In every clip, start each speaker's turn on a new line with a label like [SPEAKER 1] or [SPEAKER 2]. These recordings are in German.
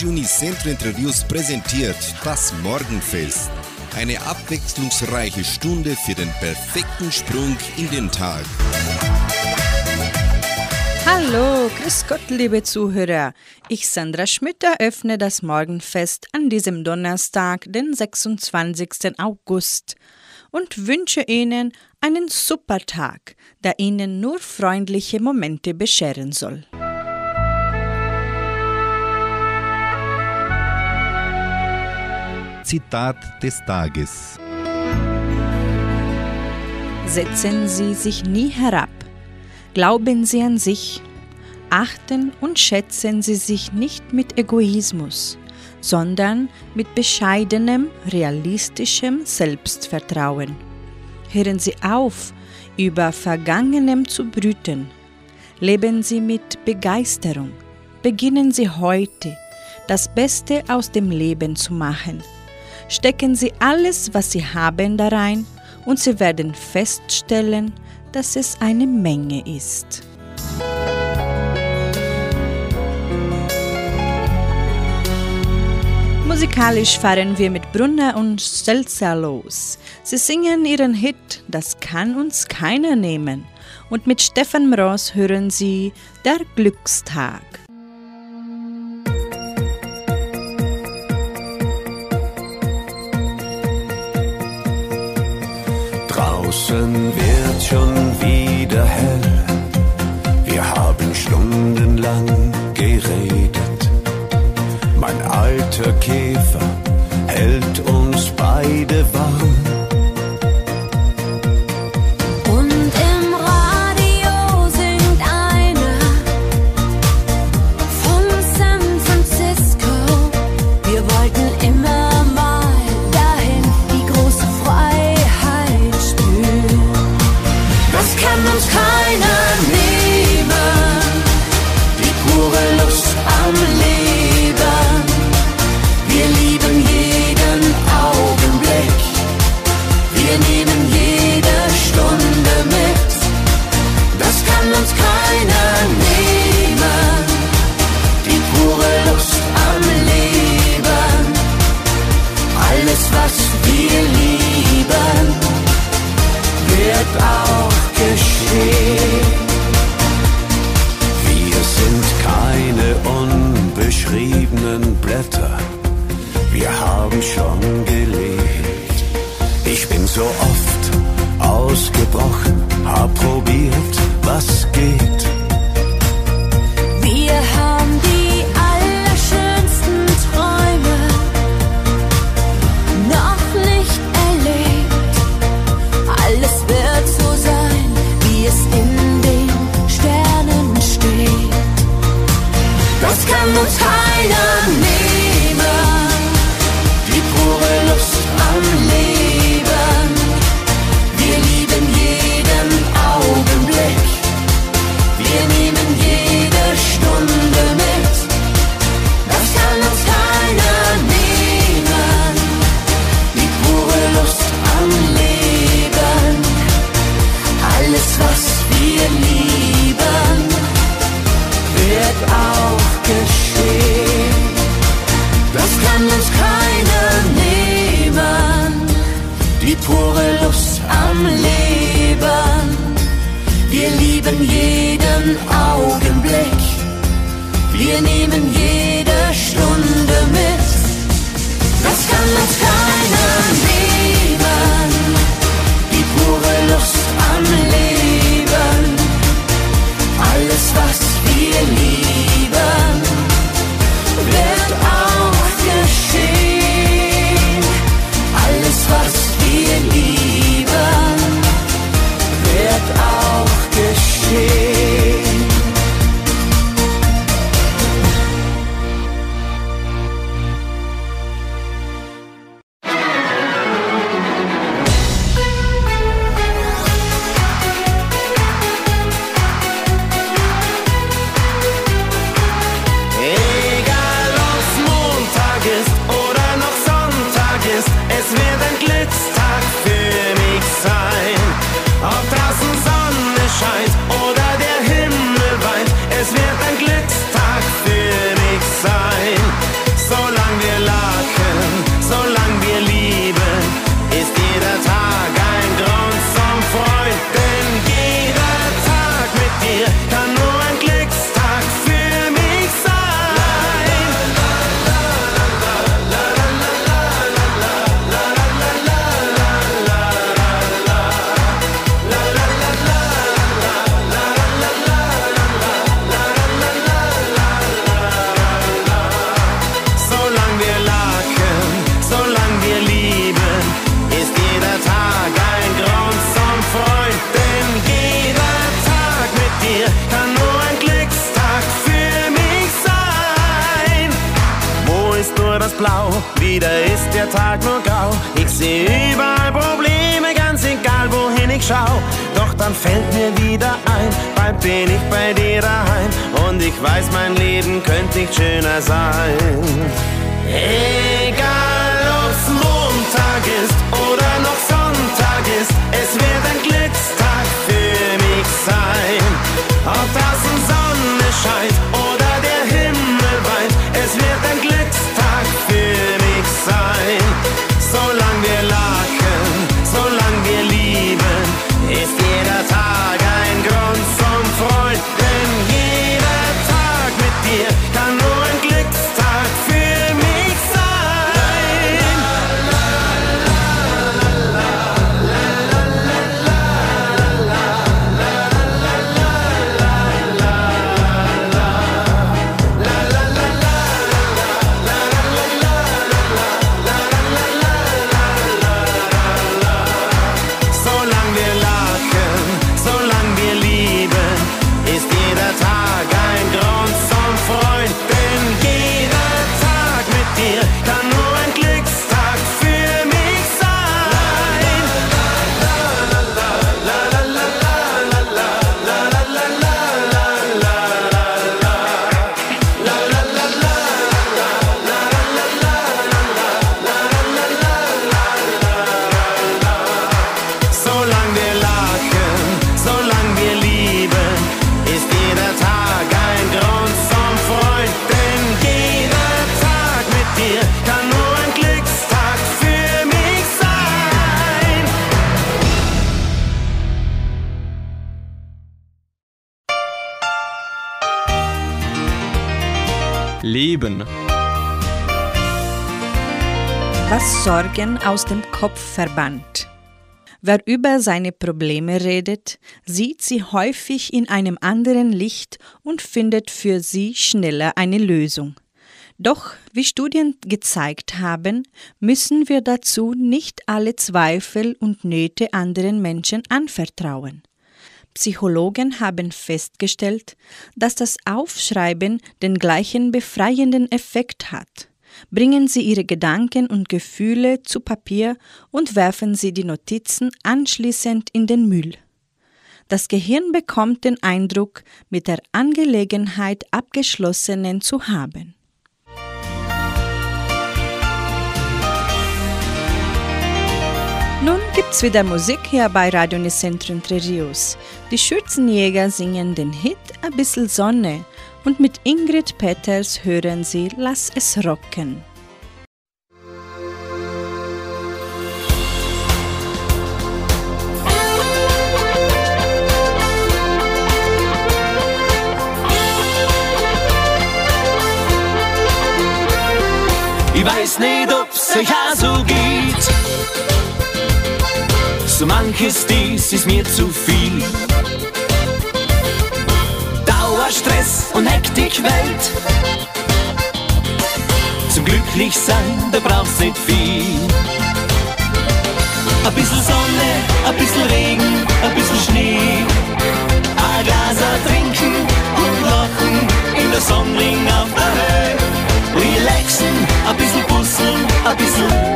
[SPEAKER 1] Radio Unicentro Interviews präsentiert das Morgenfest. Eine abwechslungsreiche Stunde für den perfekten Sprung in den Tag.
[SPEAKER 2] Hallo, grüß Gott, liebe Zuhörer. Ich, Sandra Schmidt, eröffne das Morgenfest an diesem Donnerstag, den 26. August und wünsche Ihnen einen super Tag, der Ihnen nur freundliche Momente bescheren soll.
[SPEAKER 1] Zitat des Tages.
[SPEAKER 2] Setzen Sie sich nie herab. Glauben Sie an sich. Achten und schätzen Sie sich nicht mit Egoismus, sondern mit bescheidenem, realistischem Selbstvertrauen. Hören Sie auf, über Vergangenem zu brüten. Leben Sie mit Begeisterung. Beginnen Sie heute, das Beste aus dem Leben zu machen. Stecken Sie alles, was Sie haben, da rein und Sie werden feststellen, dass es eine Menge ist. Musikalisch fahren wir mit Brunner und Stelzer los. Sie singen ihren Hit Das kann uns keiner nehmen. Und mit Stefan Mross hören sie Der Glückstag.
[SPEAKER 3] Draußen wird schon wieder hell. Wir haben stundenlang geredet. Mein alter Käfer hält uns beide warm.
[SPEAKER 4] Dann fällt mir wieder ein, bald bin ich bei dir daheim. Und ich weiß, mein Leben könnte nicht schöner sein. Egal ob's Montag ist oder noch Sonntag ist, es wird ein Glückstag für mich sein. Ob draußen Sonne scheint
[SPEAKER 2] Was Sorgen aus dem Kopf verbannt. Wer über seine Probleme redet, sieht sie häufig in einem anderen Licht und findet für sie schneller eine Lösung. Doch, wie Studien gezeigt haben, müssen wir dazu nicht alle Zweifel und Nöte anderen Menschen anvertrauen. Psychologen haben festgestellt, dass das Aufschreiben den gleichen befreienden Effekt hat. Bringen Sie Ihre Gedanken und Gefühle zu Papier und werfen Sie die Notizen anschließend in den Müll. Das Gehirn bekommt den Eindruck, mit der Angelegenheit abgeschlossenen zu haben. Nun gibt's wieder Musik hier bei Radio Nicentro Entre Rios. Die Schürzenjäger singen den Hit A bissel Sonne und mit Ingrid Peters hören sie Lass es rocken.
[SPEAKER 5] Ich weiß nicht, ob's euch auch so geht. So manches dies ist mir zu viel. Dauerstress und Hektik Welt. Zum Glücklichsein, da braucht's nicht viel. Ein bisschen Sonne, ein bisschen Regen, ein bisschen Schnee. Ein Glas trinken und lachen in der Sonnenring auf der Höhe. Relaxen, ein bisschen puzzeln, ein bisschen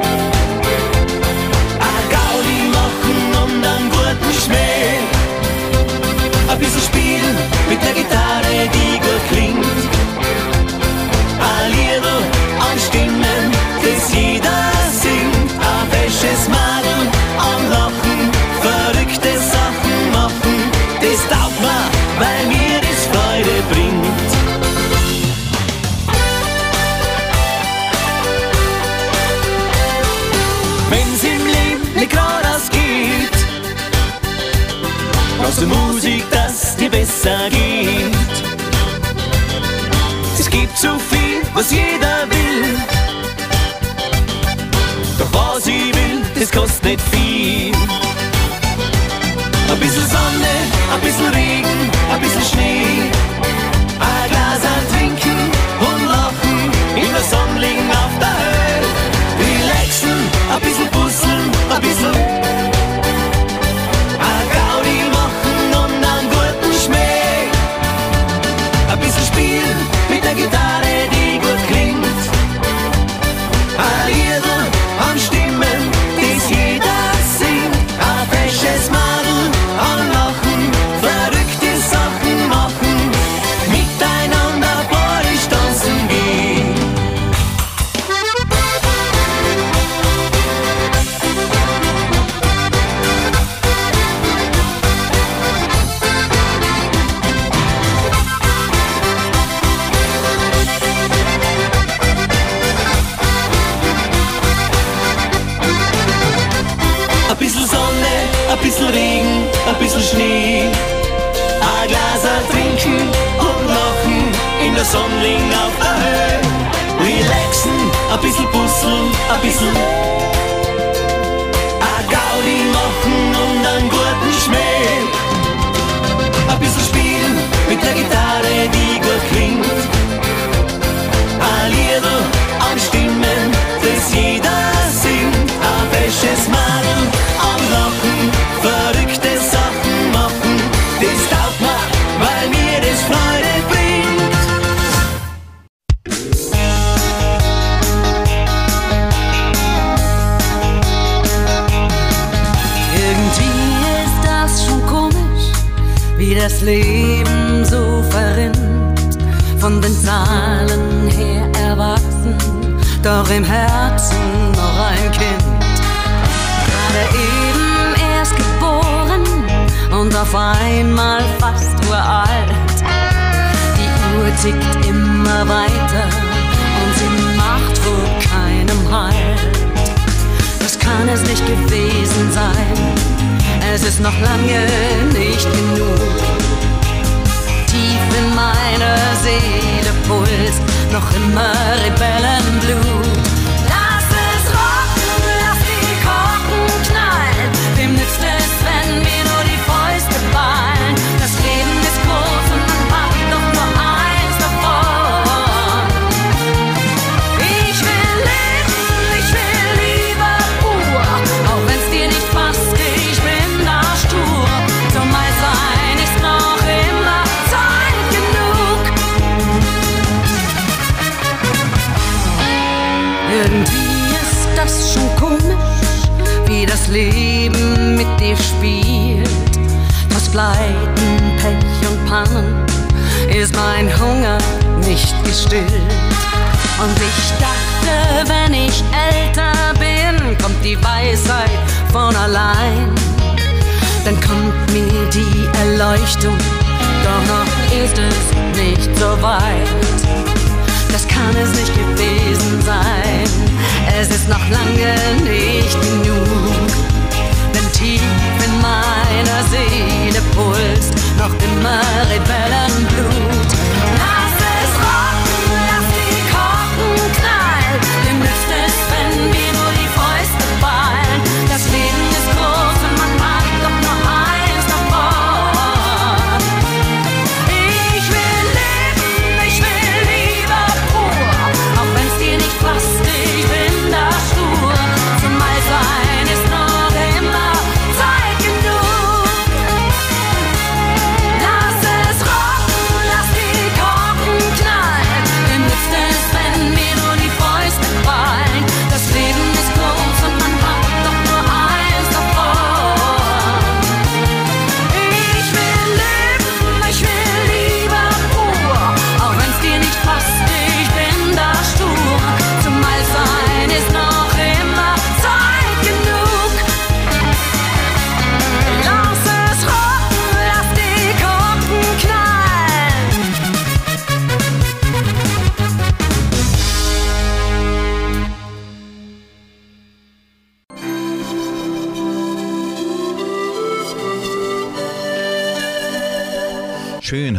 [SPEAKER 5] besser geht. Es gibt so viel, was jeder will. Doch was ich will, das kostet nicht viel. Ein bisschen Sonne, ein bisschen Regen,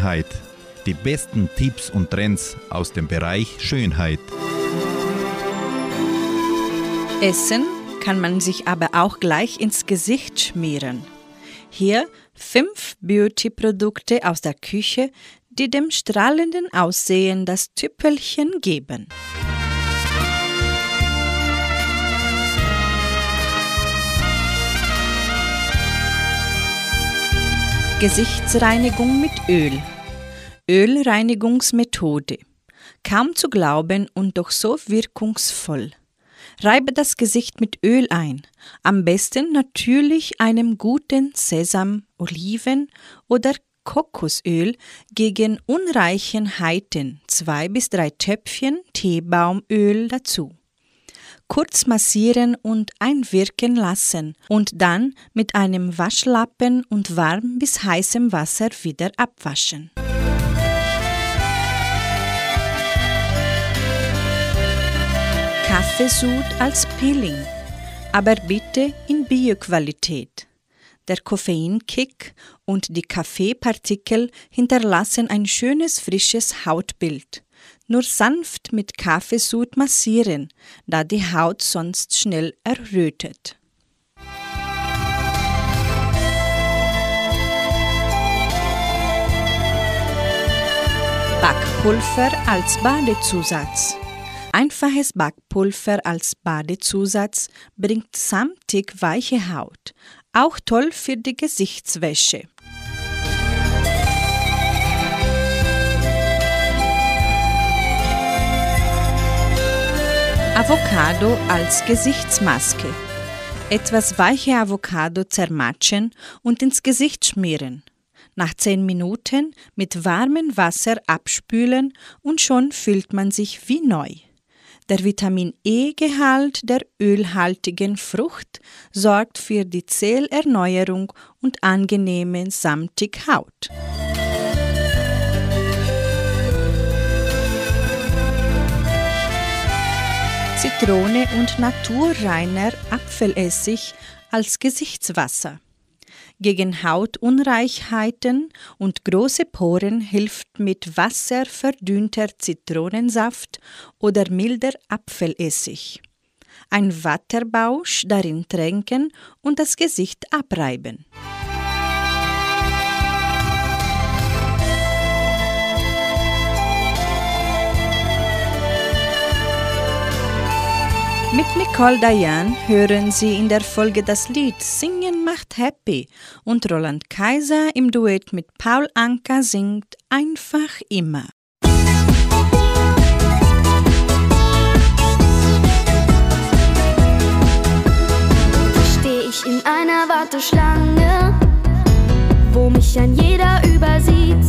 [SPEAKER 6] Schönheit. Die besten Tipps und Trends aus dem Bereich Schönheit.
[SPEAKER 2] Essen kann man sich aber auch gleich ins Gesicht schmieren. Hier fünf Beauty-Produkte aus der Küche, die dem strahlenden Aussehen das Tüppelchen geben. Gesichtsreinigung mit Öl. Ölreinigungsmethode. Kaum zu glauben und doch so wirkungsvoll. Reibe das Gesicht mit Öl ein, am besten natürlich einem guten Sesam, Oliven oder Kokosöl gegen Unreichenheiten, zwei bis drei Töpfchen Teebaumöl dazu. Kurz massieren und einwirken lassen und dann mit einem Waschlappen und warm bis heißem Wasser wieder abwaschen. Kaffeesud als Peeling, aber bitte in Bioqualität. Der Koffeinkick und die Kaffeepartikel hinterlassen ein schönes frisches Hautbild. Nur sanft mit Kaffeesud massieren, da die Haut sonst schnell errötet. Backpulver als Badezusatz. Einfaches Backpulver als Badezusatz bringt samtig weiche Haut, auch toll für die Gesichtswäsche. Avocado als Gesichtsmaske. Etwas weiche Avocado zermatschen und ins Gesicht schmieren. Nach 10 Minuten mit warmem Wasser abspülen und schon fühlt man sich wie neu. Der Vitamin E-Gehalt der ölhaltigen Frucht sorgt für die Zellerneuerung und angenehme samtige Haut. Zitrone und naturreiner Apfelessig als Gesichtswasser. Gegen Hautunreichheiten und große Poren hilft mit Wasser verdünnter Zitronensaft oder milder Apfelessig. Ein Watterbausch darin tränken und das Gesicht abreiben. Mit Nicole Dayan hören Sie in der Folge das Lied Singen macht happy und Roland Kaiser im Duett mit Paul Anka singt Einfach immer.
[SPEAKER 7] Stehe ich in einer Warteschlange, wo mich ein jeder übersieht.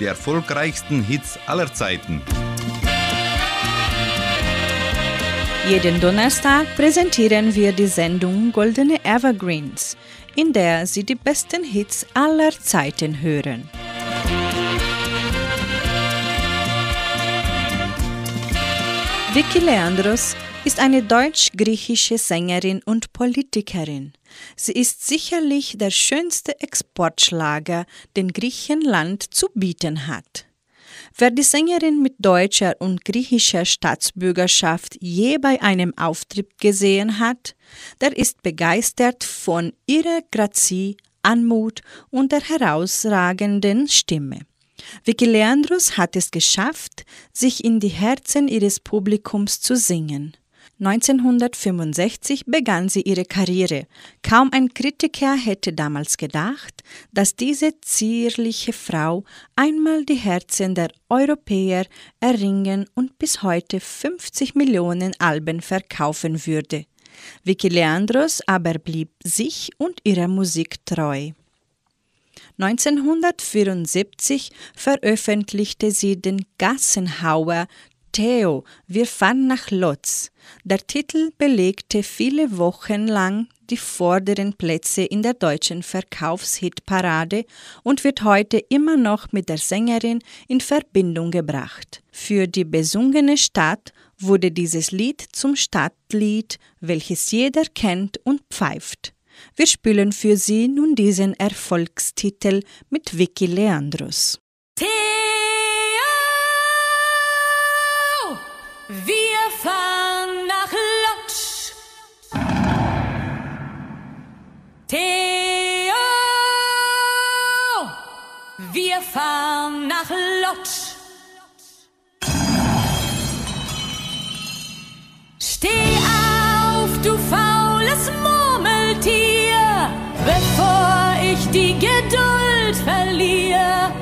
[SPEAKER 6] Die erfolgreichsten Hits aller Zeiten.
[SPEAKER 2] Jeden Donnerstag präsentieren wir die Sendung Goldene Evergreens, in der Sie die besten Hits aller Zeiten hören. Vicky Leandros ist eine deutsch-griechische Sängerin und Politikerin. Sie ist sicherlich der schönste Exportschlager, den Griechenland zu bieten hat. Wer die Sängerin mit deutscher und griechischer Staatsbürgerschaft je bei einem Auftritt gesehen hat, der ist begeistert von ihrer Grazie, Anmut und der herausragenden Stimme. Vicky Leandros hat es geschafft, sich in die Herzen ihres Publikums zu singen. 1965 begann sie ihre Karriere. Kaum ein Kritiker hätte damals gedacht, dass diese zierliche Frau einmal die Herzen der Europäer erringen und bis heute 50 Millionen Alben verkaufen würde. Vicky Leandros aber blieb sich und ihrer Musik treu. 1974 veröffentlichte sie den Gassenhauer Theo, wir fahren nach Lotz. Der Titel belegte viele Wochen lang die vorderen Plätze in der deutschen Verkaufshitparade und wird heute immer noch mit der Sängerin in Verbindung gebracht. Für die besungene Stadt wurde dieses Lied zum Stadtlied, welches jeder kennt und pfeift. Wir spielen für Sie nun diesen Erfolgstitel mit Vicky Leandros.
[SPEAKER 3] Theo, wir fahren nach Lodz. Theo, wir fahren nach Lodz. Steh auf, du faules Murmeltier, bevor ich die Geduld verliere.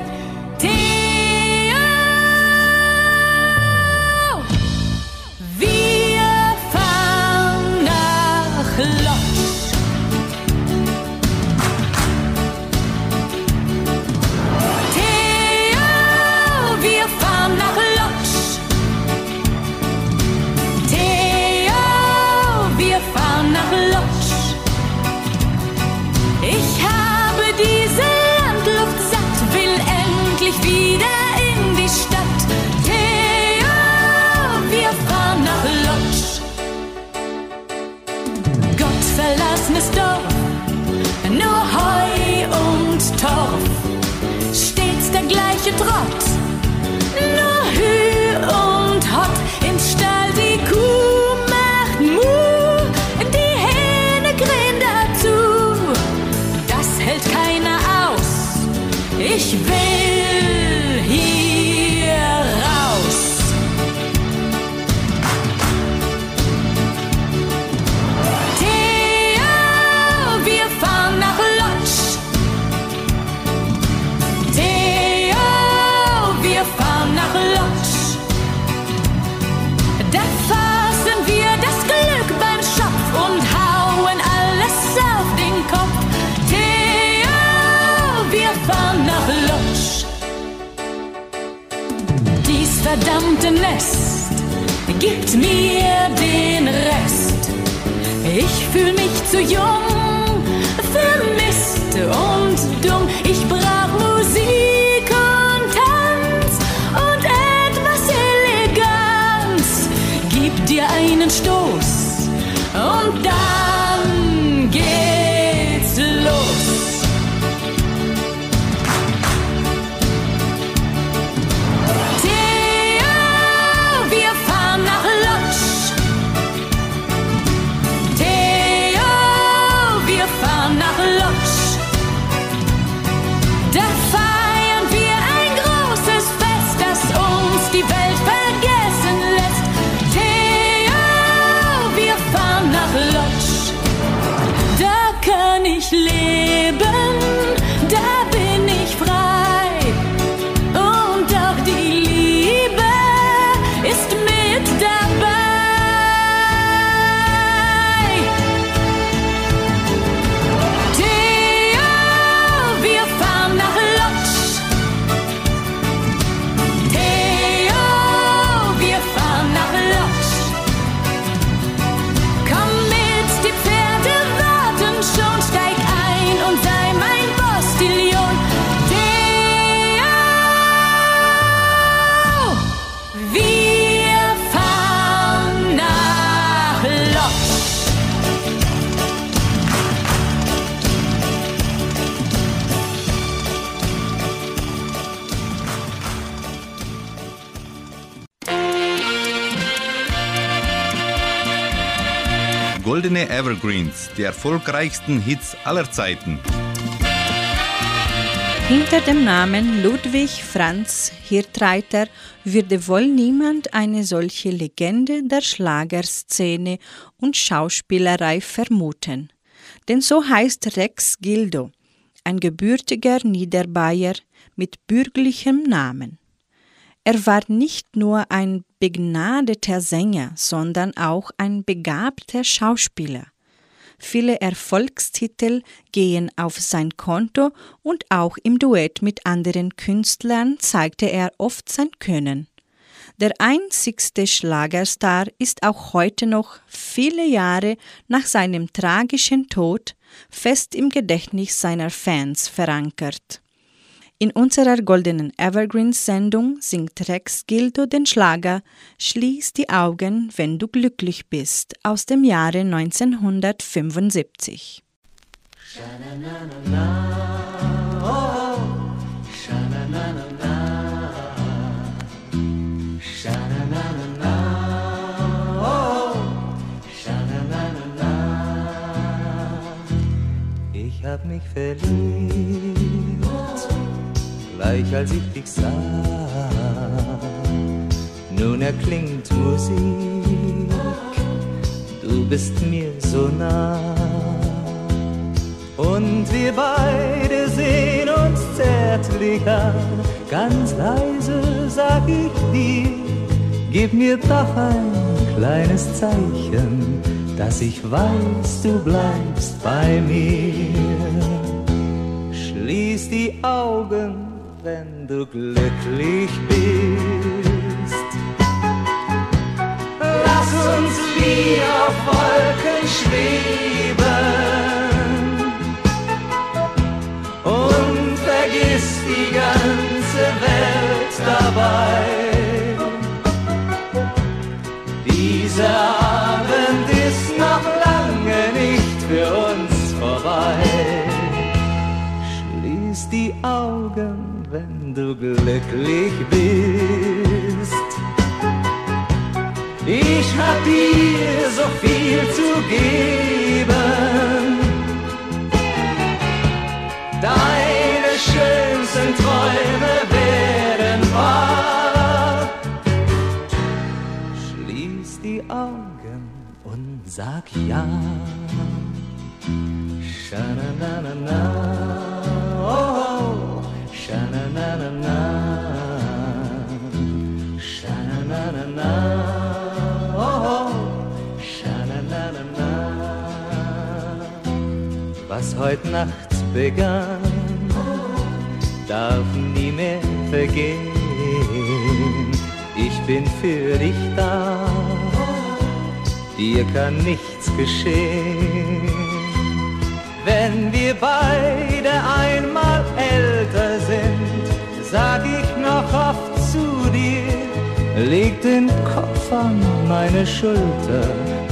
[SPEAKER 6] Evergreens, die erfolgreichsten Hits aller Zeiten.
[SPEAKER 2] Hinter dem Namen Ludwig Franz Hirtreiter würde wohl niemand eine solche Legende der Schlagerszene und Schauspielerei vermuten. Denn so heißt Rex Gildo, ein gebürtiger Niederbayer mit bürgerlichem Namen. Er war nicht nur ein begnadeter Sänger, sondern auch ein begabter Schauspieler. Viele Erfolgstitel gehen auf sein Konto und auch im Duett mit anderen Künstlern zeigte er oft sein Können. Der einzigste Schlagerstar ist auch heute noch viele Jahre nach seinem tragischen Tod fest im Gedächtnis seiner Fans verankert. In unserer goldenen Evergreens-Sendung singt Rex Gildo den Schlager Schließ die Augen, wenn du glücklich bist aus dem Jahre 1975.
[SPEAKER 3] Ich hab mich verliebt, gleich als ich dich sah. Nun erklingt Musik, du bist mir so nah. Und wir beide sehen uns zärtlich an, ganz leise sag ich dir, gib mir doch ein kleines Zeichen, dass ich weiß, du bleibst bei mir. Schließ die Augen, wenn du glücklich bist. Lass uns wie auf Wolken schweben und vergiss die ganze Welt dabei. Dieser du glücklich bist. Ich hab dir so viel zu geben. Deine schönsten Träume werden wahr. Schließ die Augen und sag ja. Sha-na-na-na-na, Was heut Nacht begann, darf nie mehr vergehen. Ich bin für dich da, dir kann nichts geschehen. Wenn wir beide einmal älter sind, sag ich noch oft zu dir, leg den Kopf an meine Schulter,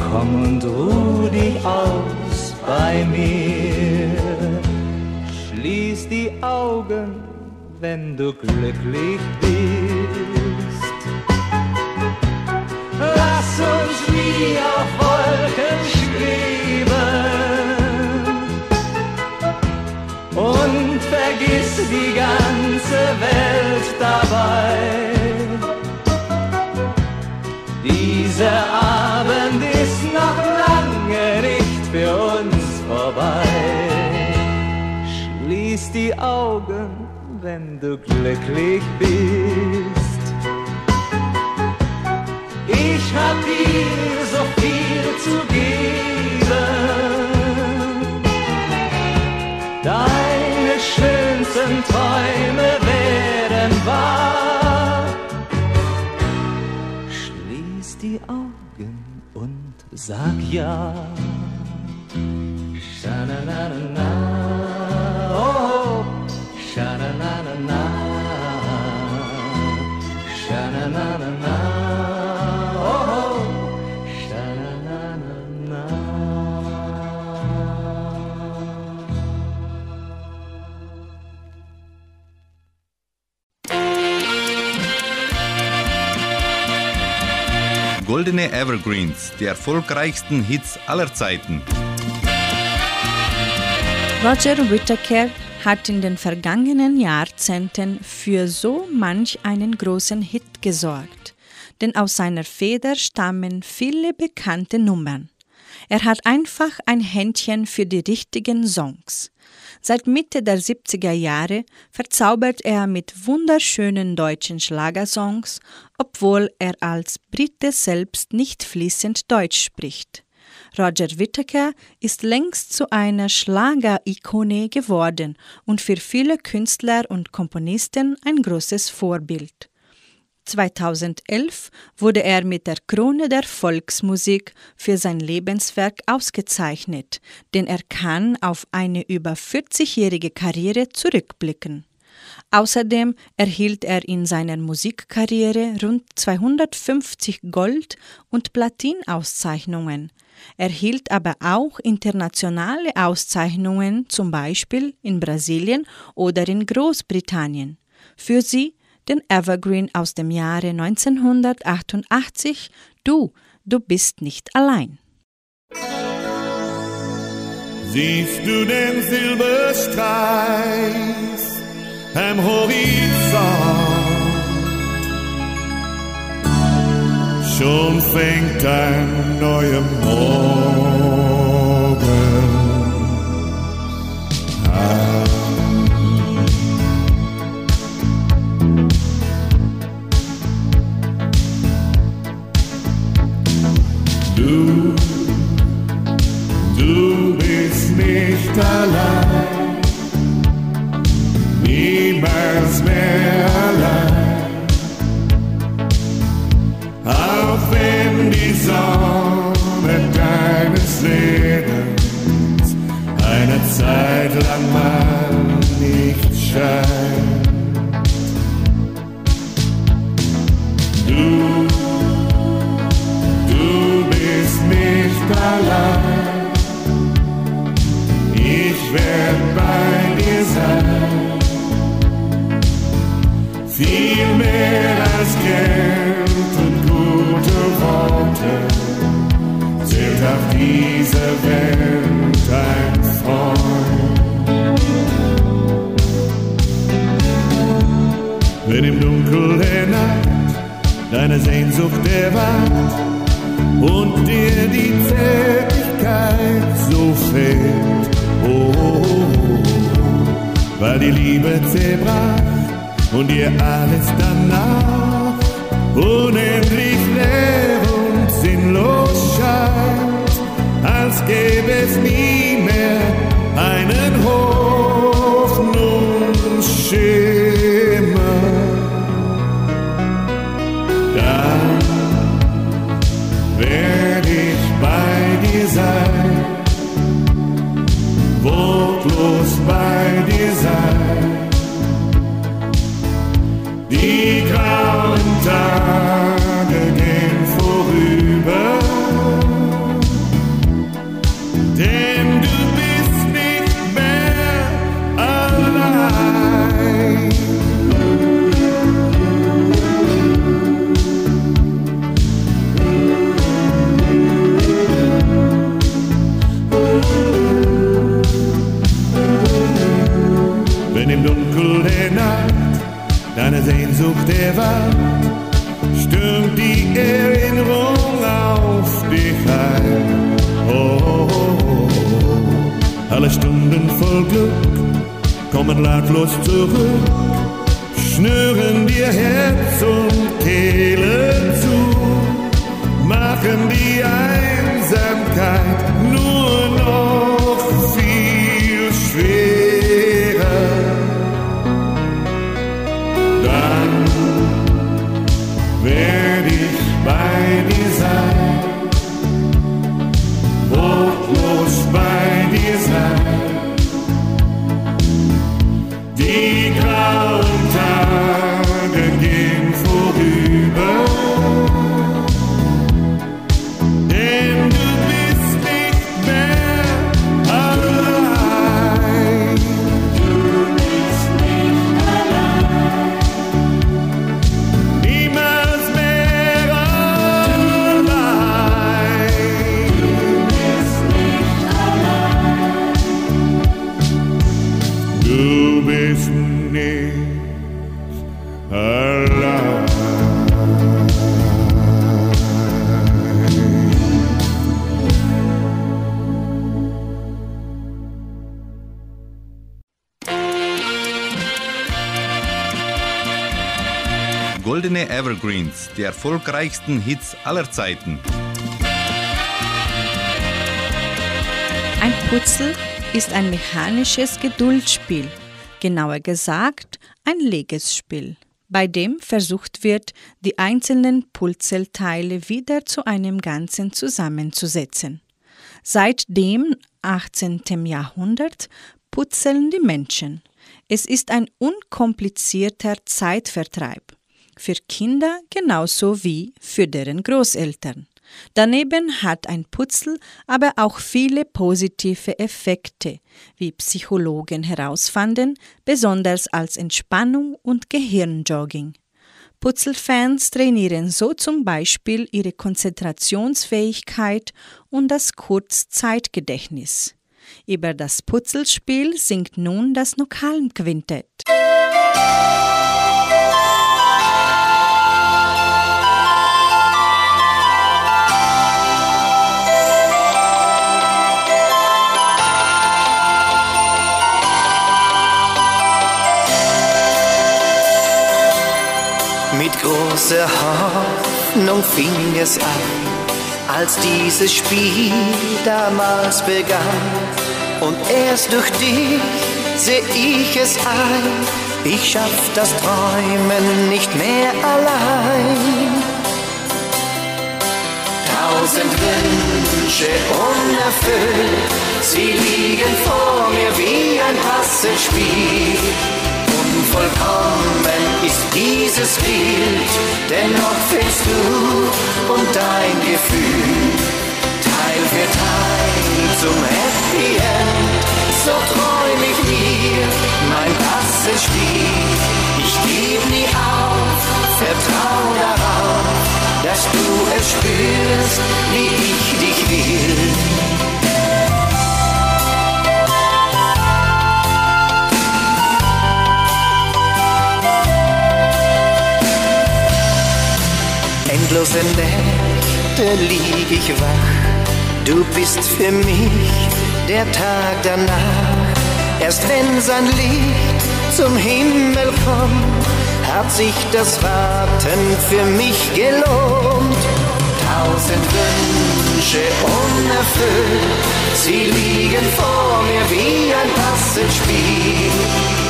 [SPEAKER 3] komm und ruh dich aus bei mir. Schließ die Augen, wenn du glücklich bist. Lass uns wie auf Wolken schweben und vergiss die ganze Welt dabei. Dieser Abend ist noch lange nicht für uns vorbei. Schließ die Augen, wenn du glücklich bist. Ich hab dir so viel zu geben. Schönsten Träume werden wahr. Schließ die Augen und sag ja. Sha-na-na-na-na, oh,
[SPEAKER 6] Evergreens, die erfolgreichsten Hits aller Zeiten.
[SPEAKER 2] Roger Whittaker hat in den vergangenen Jahrzehnten für so manch einen großen Hit gesorgt, denn aus seiner Feder stammen viele bekannte Nummern. Er hat einfach ein Händchen für die richtigen Songs. Seit Mitte der 70er Jahre verzaubert er mit wunderschönen deutschen Schlagersongs, obwohl er als Brite selbst nicht fließend Deutsch spricht. Roger Whittaker ist längst zu einer Schlager-Ikone geworden und für viele Künstler und Komponisten ein großes Vorbild. 2011 wurde er mit der Krone der Volksmusik für sein Lebenswerk ausgezeichnet, denn er kann auf eine über 40-jährige Karriere zurückblicken. Außerdem erhielt er in seiner Musikkarriere rund 250 Gold- und Platinauszeichnungen, erhielt aber auch internationale Auszeichnungen, zum Beispiel in Brasilien oder in Großbritannien. Für sie den Evergreen aus dem Jahre 1988 Du, du bist nicht allein.
[SPEAKER 8] Siehst du den Silberstreif am Horizont? Schon fängt ein neuer Morgen Zeit lang mal Erwacht und dir die Zärtlichkeit so fehlt. Oh, oh, oh, weil die Liebe zerbrach und dir alles danach unendlich leer und sinnlos scheint, als gäbe es nie mehr einen Hoffnungsschimmer.
[SPEAKER 6] Evergreens, die erfolgreichsten Hits aller Zeiten.
[SPEAKER 2] Ein Putzel ist ein mechanisches Geduldsspiel, genauer gesagt ein Legesspiel, bei dem versucht wird, die einzelnen Putzelteile wieder zu einem Ganzen zusammenzusetzen. Seit dem 18. Jahrhundert putzeln die Menschen. Es ist ein unkomplizierter Zeitvertreib. Für Kinder genauso wie für deren Großeltern. Daneben hat ein Putzel aber auch viele positive Effekte, wie Psychologen herausfanden, besonders als Entspannung und Gehirnjogging. Putzelfans trainieren so zum Beispiel ihre Konzentrationsfähigkeit und das Kurzzeitgedächtnis. Über das Putzelspiel singt nun das Nokalquintett.
[SPEAKER 5] Mit großer Hoffnung fing es an, als dieses Spiel damals begann. Und erst durch dich seh ich es ein, ich schaff das Träumen nicht mehr allein. Tausend Wünsche unerfüllt, sie liegen vor mir wie ein Passenspiel. Unvollkommen ist dieses Bild, dennoch fehlst du und dein Gefühl. Teil für Teil zum Happy End, so träum ich mir mein Passenspiel. Ich geb nie auf, vertrau darauf, dass du es spürst, wie ich dich will. Tausend Nächte lieg ich wach. Du bist für mich der Tag danach. Erst wenn sein Licht zum Himmel kommt, hat sich das Warten für mich gelohnt. Tausend Wünsche unerfüllt, sie liegen vor mir wie ein Passenspiel.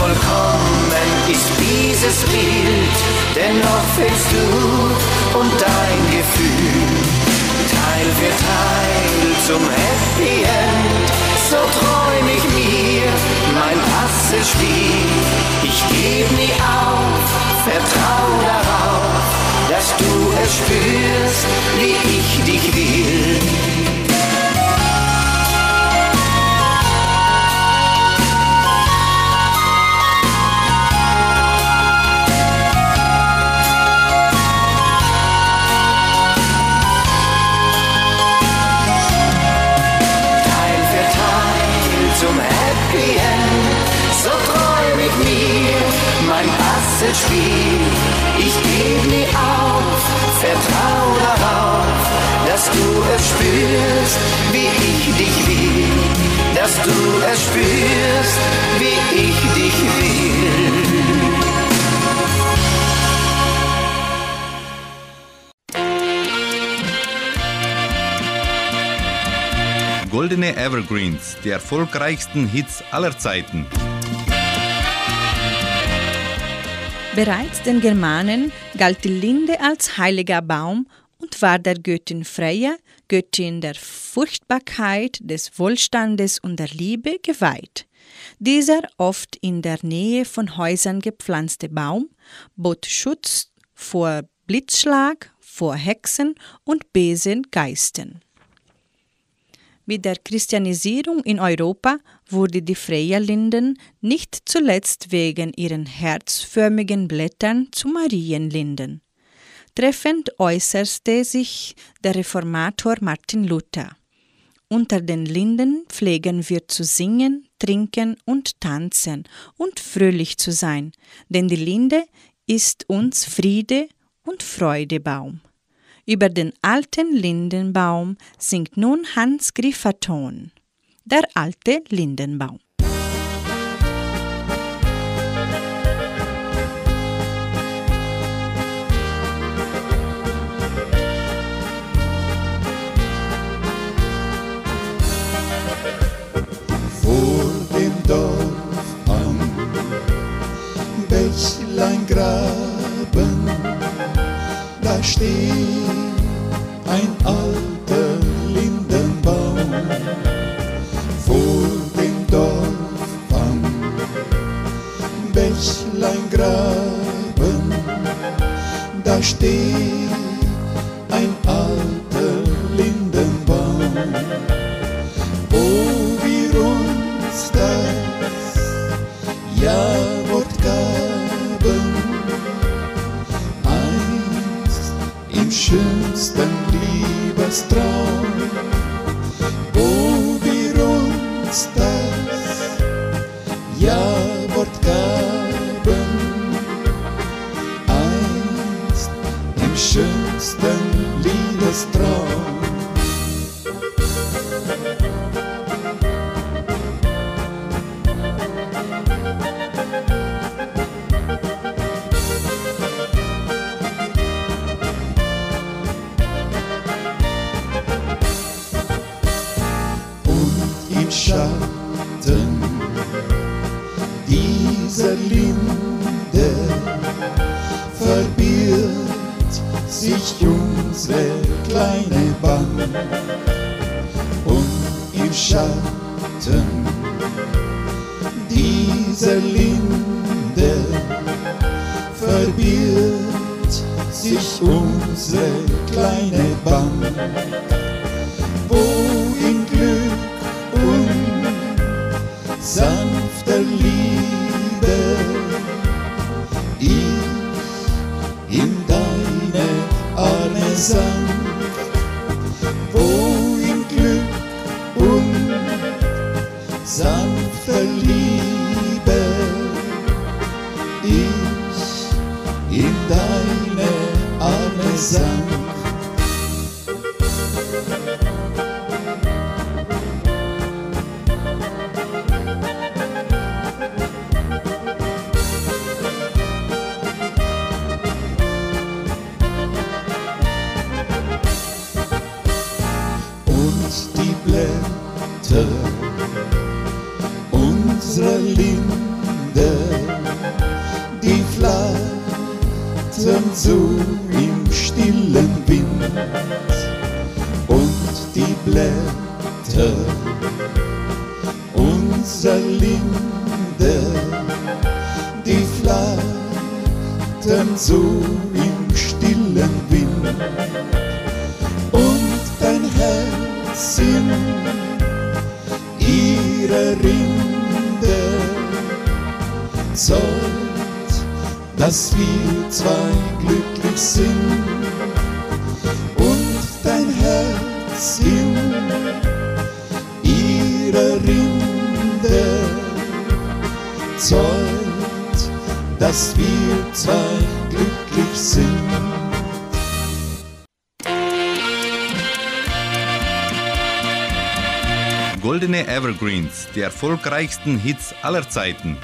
[SPEAKER 5] Unvollkommen ist dieses Bild, dennoch fehlst du und dein Gefühl. Teil für Teil zum Happy End, so träum ich mir mein Passenspiel. Ich geb nie auf, vertrau darauf, dass du es spürst, wie ich dich will. Zum Happy End, so träum ich mir mein Passenspiel. Ich geb nie auf, vertrau darauf, dass du es spürst, wie ich dich will. Dass du es spürst, wie ich dich will.
[SPEAKER 6] Goldene Evergreens, die erfolgreichsten Hits aller Zeiten.
[SPEAKER 2] Bereits den Germanen galt die Linde als heiliger Baum und war der Göttin Freya, Göttin der Furchtbarkeit, des Wohlstandes und der Liebe, geweiht. Dieser oft in der Nähe von Häusern gepflanzte Baum bot Schutz vor Blitzschlag, vor Hexen und bösen Geistern. Mit der Christianisierung in Europa wurde die Freya-Linden nicht zuletzt wegen ihren herzförmigen Blättern zu Marienlinden. Treffend äußerte sich der Reformator Martin Luther. Unter den Linden pflegen wir zu singen, trinken und tanzen und fröhlich zu sein, denn die Linde ist uns Friede und Freudebaum. Über den alten Lindenbaum singt nun Hans Grifferton. Der alte Lindenbaum.
[SPEAKER 9] vor dem Dorf an. Bächlein graben, steht ein alter
[SPEAKER 6] erfolgreichsten Hits aller Zeiten.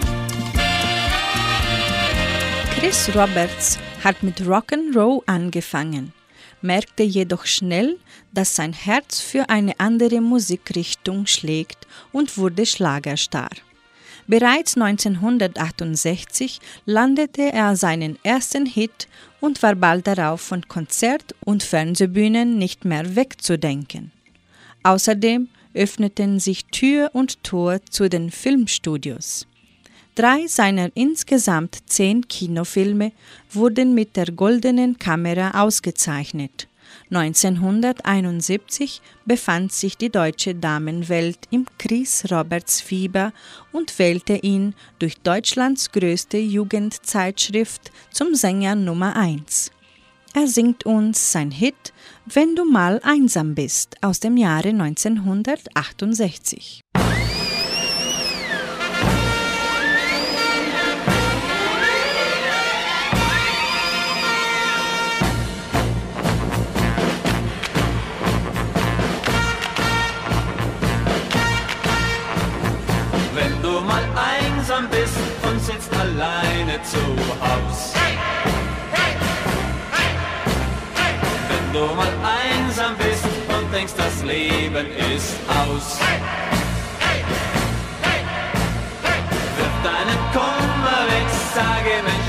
[SPEAKER 2] Chris Roberts hat mit Rock'n'Roll angefangen, merkte jedoch schnell, dass sein Herz für eine andere Musikrichtung schlägt und wurde Schlagerstar. Bereits 1968 landete er seinen ersten Hit und war bald darauf von Konzert- und Fernsehbühnen nicht mehr wegzudenken. Außerdem öffneten sich Tür und Tor zu den Filmstudios. Drei seiner insgesamt zehn Kinofilme wurden mit der Goldenen Kamera ausgezeichnet. 1971 befand sich die deutsche Damenwelt im Chris Roberts Fieber und wählte ihn durch Deutschlands größte Jugendzeitschrift zum Sänger Nummer 1. Er singt uns sein Hit Wenn du mal einsam bist aus dem Jahre 1968.
[SPEAKER 10] Wenn du mal einsam bist und sitzt alleine zu Haus. Du mal einsam bist und denkst, das Leben ist aus. Wirf deinen Kummer weg, sage Mensch,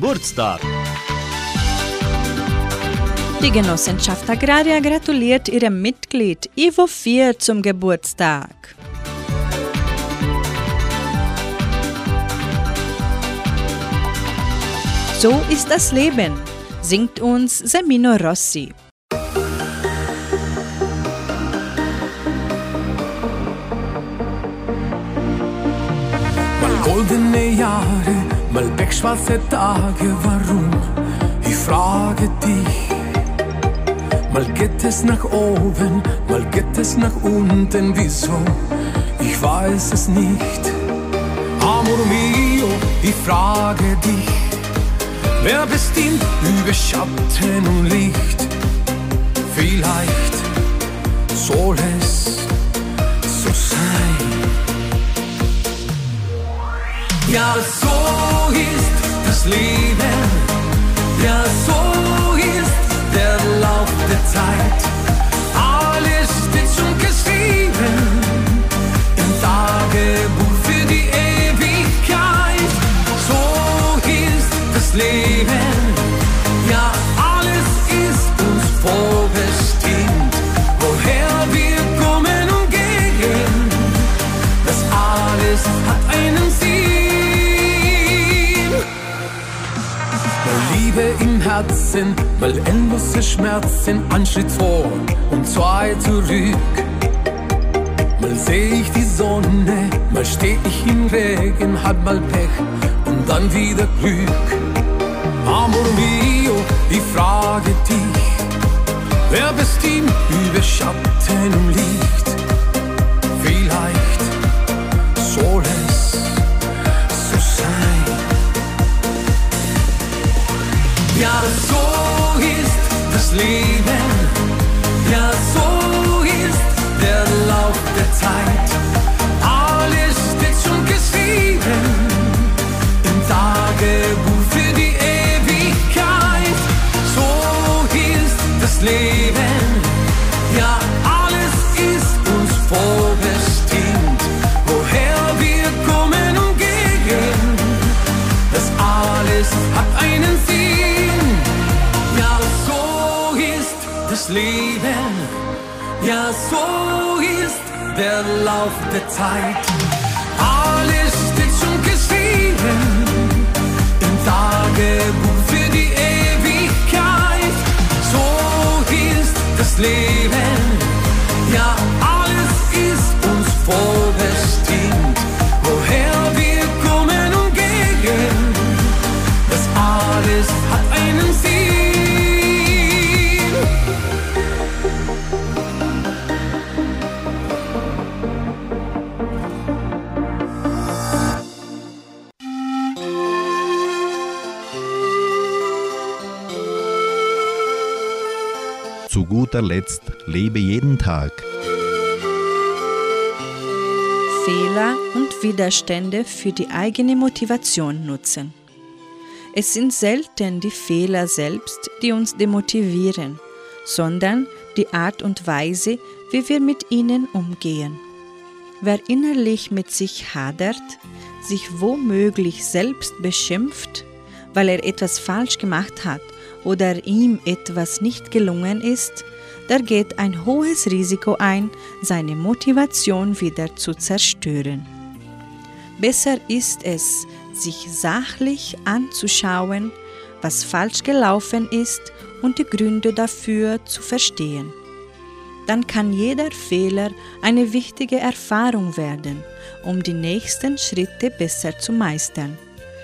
[SPEAKER 11] Geburtstag.
[SPEAKER 2] Die Genossenschaft Agraria gratuliert ihrem Mitglied Ivo Vier zum Geburtstag. So ist das Leben, singt uns Semino Rossi.
[SPEAKER 12] Goldene Jahre, mal pechschwarze Tage, warum? Ich frage dich. Mal geht es nach oben, mal geht es nach unten, wieso? Ich weiß es nicht. Amor mio, ich frage dich, wer bestimmt über Schatten und Licht? Vielleicht soll es so sein. Ja, so ist das Leben. Ja, so ist der Lauf der Zeit. Im Herzen, mal endlose Schmerzen, ein Schritt vor und zwei zurück. Mal seh ich die Sonne, mal steh ich im Regen, hab mal Pech und dann wieder Glück. Amor mio, ich frage dich, wer bestimmt über Schatten und Licht? Der Zeit. Alles steht schon geschrieben im Tagebuch für die Ewigkeit. So ist das Leben.
[SPEAKER 6] Guter Letzt lebe jeden Tag.
[SPEAKER 2] Fehler und Widerstände für die eigene Motivation nutzen. Es sind selten die Fehler selbst, die uns demotivieren, sondern die Art und Weise, wie wir mit ihnen umgehen. Wer innerlich mit sich hadert, sich womöglich selbst beschimpft, weil er etwas falsch gemacht hat oder ihm etwas nicht gelungen ist, der geht ein hohes Risiko ein, seine Motivation wieder zu zerstören. Besser ist es, sich sachlich anzuschauen, was falsch gelaufen ist und die Gründe dafür zu verstehen. Dann kann jeder Fehler eine wichtige Erfahrung werden, um die nächsten Schritte besser zu meistern.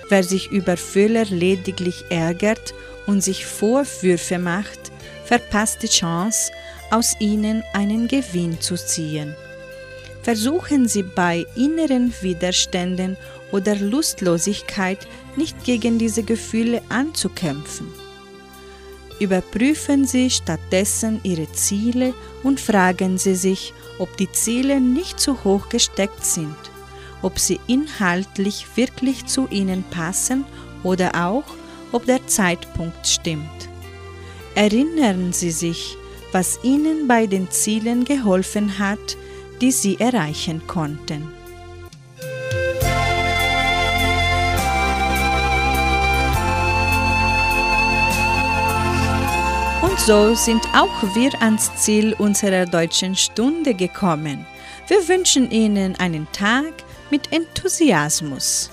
[SPEAKER 2] Wer sich über Fehler lediglich ärgert und sich Vorwürfe macht, verpasst die Chance, aus ihnen einen Gewinn zu ziehen. Versuchen Sie bei inneren Widerständen oder Lustlosigkeit nicht gegen diese Gefühle anzukämpfen. Überprüfen Sie stattdessen Ihre Ziele und fragen Sie sich, ob die Ziele nicht zu hoch gesteckt sind, ob sie inhaltlich wirklich zu Ihnen passen oder auch, ob der Zeitpunkt stimmt. Erinnern Sie sich, was Ihnen bei den Zielen geholfen hat, die Sie erreichen konnten. Und so sind auch wir ans Ziel unserer deutschen Stunde gekommen. Wir wünschen Ihnen einen Tag mit Enthusiasmus.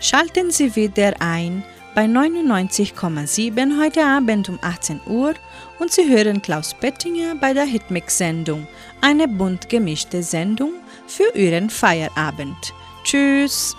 [SPEAKER 2] Schalten Sie wieder ein, bei 99,7 heute Abend um 18 Uhr und Sie hören Klaus Bettinger bei der Hitmix-Sendung, eine bunt gemischte Sendung für Ihren Feierabend. Tschüss!